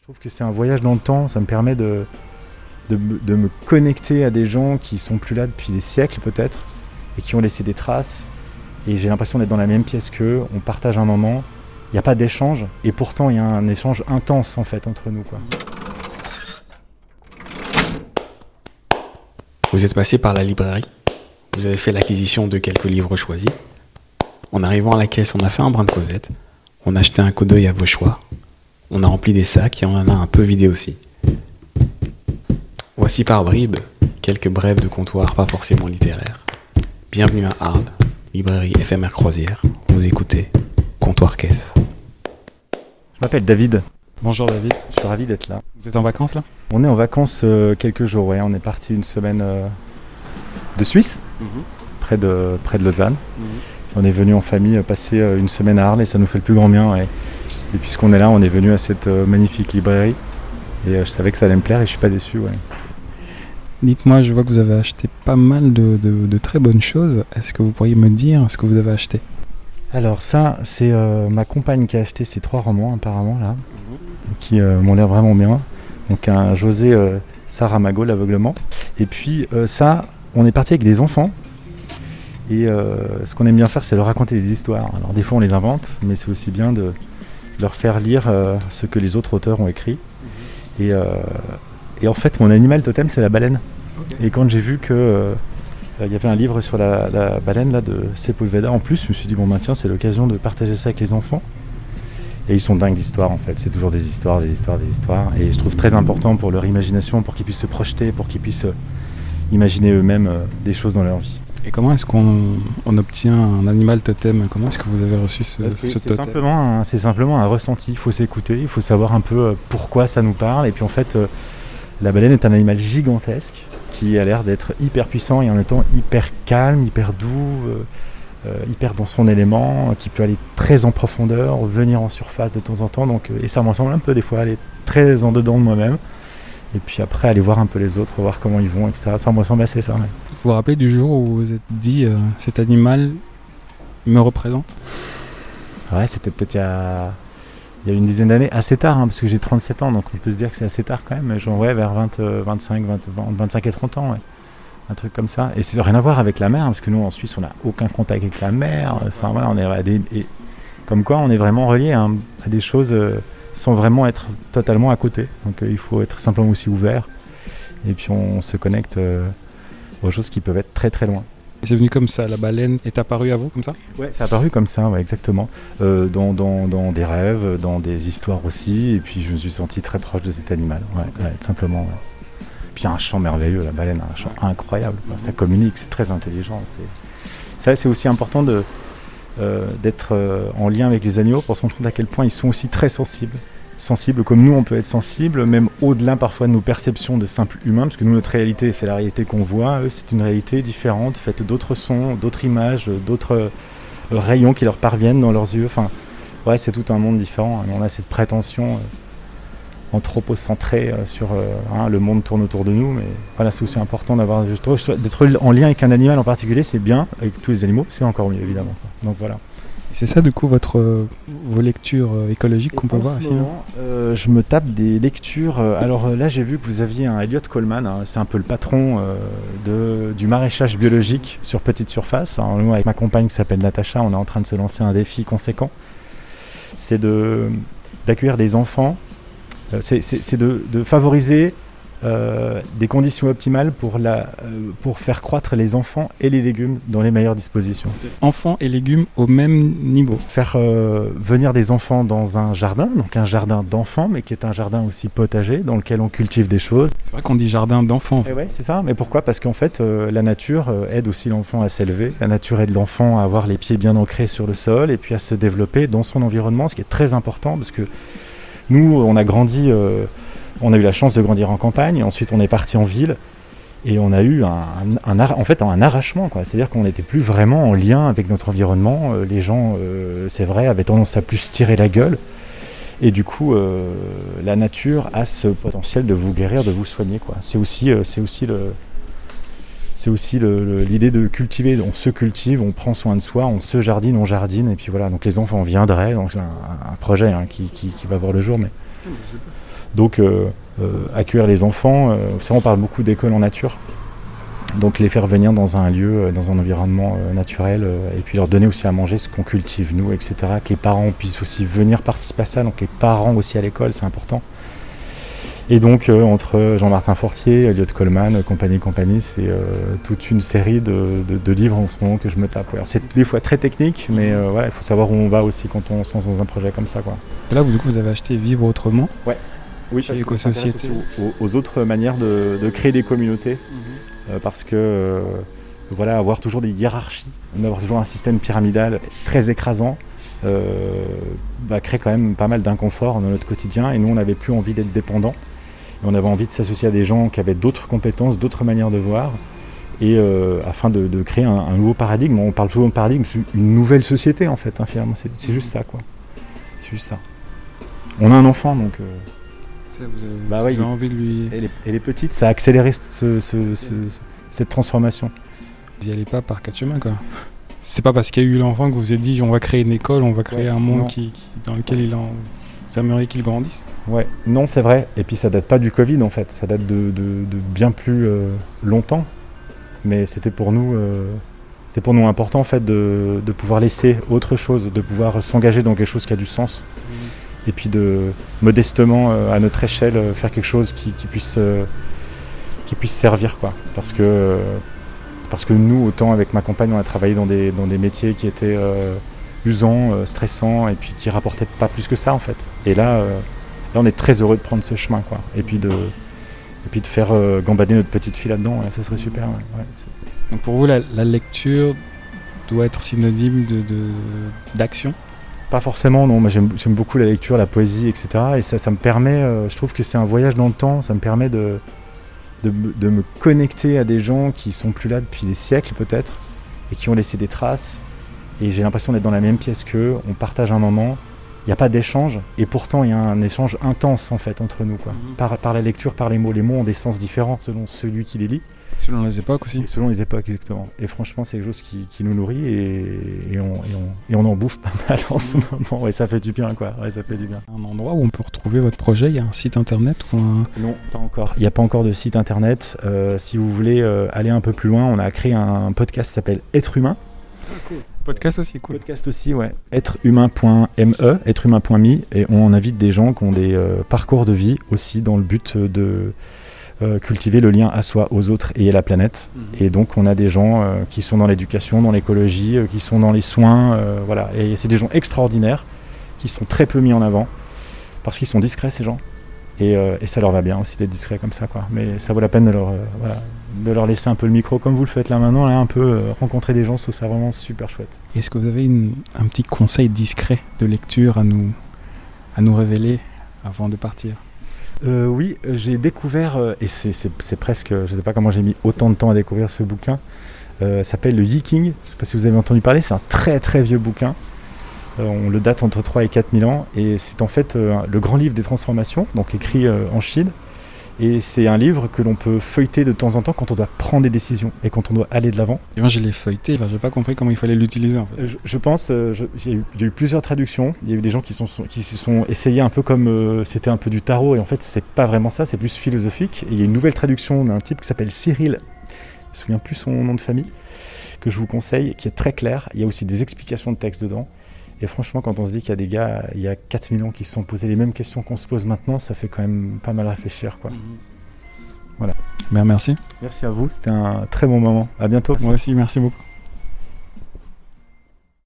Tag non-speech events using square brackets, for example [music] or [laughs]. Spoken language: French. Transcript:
Je trouve que c'est un voyage dans le temps, ça me permet de, de, me- connecter à des gens qui sont plus là depuis des siècles peut-être, et qui ont laissé des traces. Et j'ai l'impression d'être dans la même pièce qu'eux, on partage un moment, il n'y a pas d'échange, et pourtant il y a un échange intense en fait entre nous. Vous êtes passé par la librairie. Vous avez fait l'acquisition de quelques livres choisis. En arrivant à la caisse, on a fait un brin de causette. On a jeté un coup d'œil à vos choix. On a rempli des sacs et on en a un peu vidé aussi. Voici par bribes quelques brèves de comptoir pas forcément littéraires. Bienvenue à Arles, librairie éphémère croisière. Vous écoutez Comptoir Caisse. Je m'appelle David, Bonjour David. je suis ravi d'être là. Vous êtes en vacances là? On est en vacances euh, quelques jours, ouais. on est parti une semaine euh, de Suisse, près de, près de Lausanne. On est venu en famille euh, passer euh, une semaine à Arles et ça nous fait le plus grand bien. ouais. Et puisqu'on est là, on est venu à cette euh, magnifique librairie. Et euh, je savais que ça allait me plaire et je suis pas déçu. Ouais. Dites-moi, je vois que vous avez acheté pas mal de, de- de très bonnes choses. Est-ce que vous pourriez me dire ce que vous avez acheté? Alors ça, c'est euh, ma compagne qui a acheté ces trois romans apparemment là, qui euh, m'ont l'air vraiment bien. Donc un José euh, Saramago, l'aveuglement. Et puis euh, ça, on est parti avec des enfants. Et euh, ce qu'on aime bien faire, c'est leur raconter des histoires. Alors des fois, on les invente, mais c'est aussi bien de leur faire lire euh, ce que les autres auteurs ont écrit. Et, euh, et en fait, mon animal totem, c'est la baleine. Et quand j'ai vu que euh, il y avait un livre sur la, la baleine là, de Sepulveda en plus, je me suis dit, bon, ben, tiens, c'est l'occasion de partager ça avec les enfants. Et ils sont dingues d'histoires en fait, c'est toujours des histoires, des histoires, des histoires. Et je trouve très important pour leur imagination, pour qu'ils puissent se projeter, pour qu'ils puissent imaginer eux-mêmes des choses dans leur vie. Et comment est-ce qu'on on obtient un animal totem? Comment est-ce que vous avez reçu ce, Bah, ce totem? simplement, c'est simplement un ressenti. Il faut s'écouter, il faut savoir un peu euh, pourquoi ça nous parle. Et puis en fait, euh, la baleine est un animal gigantesque qui a l'air d'être hyper puissant et en même temps hyper calme, hyper doux, euh, hyper dans son élément, qui peut aller très en profondeur, venir en surface de temps en temps. Donc, et ça me ressemble un peu des fois, aller très en dedans de moi-même. Et puis après, aller voir un peu les autres, voir comment ils vont, etc. Ça me ressemble assez ça. ouais. Vous vous rappelez du jour où vous vous êtes dit euh, cet animal me représente? Ouais, c'était peut-être il y a, il y a une dizaine d'années, assez tard, hein, parce que j'ai 37 ans, donc on peut se dire que c'est assez tard quand même, genre ouais, vers 20, euh, 25, 20, 20, 25 et 30 ans, ouais. Un truc comme ça. Et c'est rien à voir avec la mer, parce que nous en Suisse, on n'a aucun contact avec la mer. Enfin voilà, on est à des. et comme quoi, on est vraiment relié à, un- à des choses euh, sans vraiment être totalement à côté. Donc euh, il faut être simplement aussi ouvert. Et puis on se connecte euh, aux choses qui peuvent être très très loin. C'est venu comme ça, la baleine est apparue à vous comme ça? Ouais, c'est apparu comme ça, ouais, exactement. Euh, dans, dans, dans des rêves, dans des histoires aussi. Et puis je me suis senti très proche de cet animal, ouais, ouais, tout simplement. ouais. Puis un chant merveilleux, la baleine a un chant incroyable. quoi. Ça communique, c'est très intelligent. C'est... Ça, c'est aussi important de, d'être euh, en lien avec les animaux pour se rendre compte à quel point ils sont aussi très sensibles. Sensibles comme nous, on peut être sensible, même au-delà parfois de nos perceptions de simples humains, parce que nous, notre réalité, c'est la réalité qu'on voit. Eux, c'est une réalité différente, faite d'autres sons, d'autres images, d'autres euh, rayons qui leur parviennent dans leurs yeux. Enfin, ouais, c'est tout un monde différent. On a cette prétention anthropocentrée euh, sur euh, hein, le monde tourne autour de nous, mais voilà, c'est aussi important d'avoir je trouve, d'être en lien avec un animal en particulier, c'est bien. Avec tous les animaux, c'est encore mieux évidemment. quoi. Donc voilà. C'est ça du coup votre, euh, vos lectures euh, écologiques qu'on peut voir ici euh, je me tape des lectures. alors là, j'ai vu que vous aviez un Elliot Coleman. hein, c'est un peu le patron euh, de, du maraîchage biologique sur petite surface. Alors, nous, avec ma compagne qui s'appelle Natacha, on est en train de se lancer un défi conséquent. C'est de d'accueillir des enfants. Euh, c'est de, de favoriser euh, des conditions optimales pour, la, euh, pour faire croître les enfants et les légumes dans les meilleures dispositions Enfants et légumes au même niveau. faire euh, venir des enfants dans un jardin, donc un jardin d'enfants, mais qui est un jardin aussi potager dans lequel on cultive des choses. C'est vrai qu'on dit jardin d'enfants. en fait. Et ouais, c'est ça. Mais pourquoi? Parce qu'en fait, la nature aide aussi l'enfant à s'élever. La nature aide l'enfant à avoir les pieds bien ancrés sur le sol et puis à se développer dans son environnement, ce qui est très important parce que nous, on a grandi, euh, on a eu la chance de grandir en campagne. Ensuite, on est parti en ville. Et on a eu un, en fait un arrachement. C'est-à-dire qu'on n'était plus vraiment en lien avec notre environnement. Euh, les gens, euh, c'est vrai, avaient tendance à plus se tirer la gueule. Et du coup, la nature a ce potentiel de vous guérir, de vous soigner, c'est aussi le, c'est aussi l'idée de cultiver. On se cultive, on prend soin de soi, on se jardine, on jardine, et puis voilà. Donc les enfants viendraient. Donc c'est un, projet hein, qui, va voir le jour, mais Donc, euh, euh, accueillir les enfants, euh, vous savez, on parle beaucoup d'école en nature. Donc les faire venir dans un lieu, euh, dans un environnement euh, naturel, euh, et puis leur donner aussi à manger ce qu'on cultive nous, etc. Que les parents puissent aussi venir participer à ça, donc les parents aussi à l'école, c'est important. Et donc euh, entre Jean-Martin Fortier, Elliot Coleman, compagnie compagnie, c'est euh, toute une série de, de- de livres en ce moment que je me tape. ouais. C'est des fois très technique, mais euh, voilà, il faut savoir où on va aussi quand on se lance dans un projet comme ça. Quoi. Là, vous, du coup, vous avez acheté Vivre Autrement. Oui, parce qu'on s'intéresse aussi aux, aux autres manières de, de créer des communautés, euh, parce que euh, voilà, avoir toujours des hiérarchies, d'avoir toujours un système pyramidal très écrasant, euh, bah, crée quand même pas mal d'inconfort dans notre quotidien. Et nous, on n'avait plus envie d'être dépendants. Et on avait envie de s'associer à des gens qui avaient d'autres compétences, d'autres manières de voir, et euh, afin de, de créer un, un nouveau paradigme. On parle souvent de paradigme, c'est une nouvelle société en fait, hein, finalement. C'est juste ça, quoi. C'est juste ça. On a un enfant, donc. euh, Ça, vous avez, Bah vous ouais, avez il- envie de lui. elle est, elle est petite, ça a accéléré ce- ce- ce- cette transformation. Vous n'y allez pas par quatre chemins, quoi. C'est pas parce qu'il y a eu l'enfant que vous vous êtes dit on va créer une école, on va créer Ouais, un monde non. qui, qui- dans lequel il en. Vous aimeriez qu'il grandisse. Ouais, non, c'est vrai. Et puis ça date pas du Covid en fait, ça date de, de- de bien plus euh, longtemps. Mais c'était pour nous, euh, c'était pour nous important en fait de, de pouvoir laisser autre chose, de pouvoir s'engager dans quelque chose qui a du sens. Et puis de modestement, euh, à notre échelle, faire quelque chose qui, qui puisse, qui puisse servir quoi. Parce que, parce que nous, autant avec ma compagne, on a travaillé dans des, dans des métiers qui étaient usants, euh, stressants, et puis qui rapportaient pas plus que ça en fait. Et là, euh, là, on est très heureux de prendre ce chemin quoi. Et puis de, et puis de faire euh, gambader notre petite fille là-dedans, ouais, ça serait super. ouais. Ouais, c'est- Donc pour vous, la, la lecture doit être synonyme de, de- d'action? Pas forcément, non. Moi, j'aime beaucoup la lecture, la poésie, etc. Et ça, ça me permet, je trouve que c'est un voyage dans le temps. Ça me permet de, de, me- de me connecter à des gens qui sont plus là depuis des siècles, peut-être, et qui ont laissé des traces. Et j'ai l'impression d'être dans la même pièce qu'eux. On partage un moment. Il n'y a pas d'échange. Et pourtant, il y a un échange intense, en fait, entre nous. Quoi. Mhm. Par, par la lecture, par les mots. Les mots ont des sens différents selon celui qui les lit. Selon les époques aussi. Et selon les époques, exactement. Et franchement, c'est quelque chose qui, qui nous nourrit et, et on, et, on, et on en bouffe pas [laughs] mal en ce moment. Et ça fait du bien, quoi. Ouais, ça fait du bien. Un endroit où on peut retrouver votre projet, il y a un site internet ou un. Non, pas encore. Il n'y a pas encore de site internet. Euh, si vous voulez euh, aller un peu plus loin, on a créé un podcast qui s'appelle Être humain. Podcast aussi, cool. Podcast aussi, ouais. Êtrehumain.me, êtrehumain.me. Et on invite des gens qui ont des euh, parcours de vie aussi dans le but de euh, cultiver le lien à soi, aux autres et à la planète. Et donc on a des gens euh, qui sont dans l'éducation, dans l'écologie, qui sont dans les soins, voilà. Et c'est des gens extraordinaires qui sont très peu mis en avant parce qu'ils sont discrets ces gens. Et, euh, et ça leur va bien aussi d'être discrets comme ça, quoi. Mais ça vaut la peine de leur, euh, voilà, de leur laisser un peu le micro comme vous le faites là maintenant, là, un peu euh, rencontrer des gens, je trouve ça vraiment super chouette. Est-ce que vous avez une- un petit conseil discret de lecture à nous, à nous révéler avant de partir? Oui, j'ai découvert, et c'est- presque, je ne sais pas comment j'ai mis autant de temps à découvrir ce bouquin, s'appelle le Yiking, je ne sais pas si vous avez entendu parler, c'est un très très vieux bouquin, on le date entre 3 et 4 000 ans, et c'est en fait euh, le grand livre des transformations, donc écrit euh, en Chine, et c'est un livre que l'on peut feuilleter de temps en temps quand on doit prendre des décisions et quand on doit aller de l'avant. Et moi, je l'ai feuilleté, enfin, j'ai pas compris comment il fallait l'utiliser en fait. Euh, Je, je pense, euh, il y, a eu- il y a eu plusieurs traductions. Il y a eu des gens qui sont, sont- qui se sont essayés un peu comme euh, c'était un peu du tarot, et en fait, c'est pas vraiment ça, c'est plus philosophique. Et il y a une nouvelle traduction d'un type qui s'appelle Cyril, je me souviens plus son nom de famille, que je vous conseille, qui est très clair. Il y a aussi des explications de texte dedans. Et franchement, quand on se dit qu'il y a des gars, il y a 4 millions qui se sont posés les mêmes questions qu'on se pose maintenant, ça fait quand même pas mal réfléchir. Quoi. Ben, merci. Merci à vous, c'était un très bon moment. À bientôt. Moi aussi, merci beaucoup.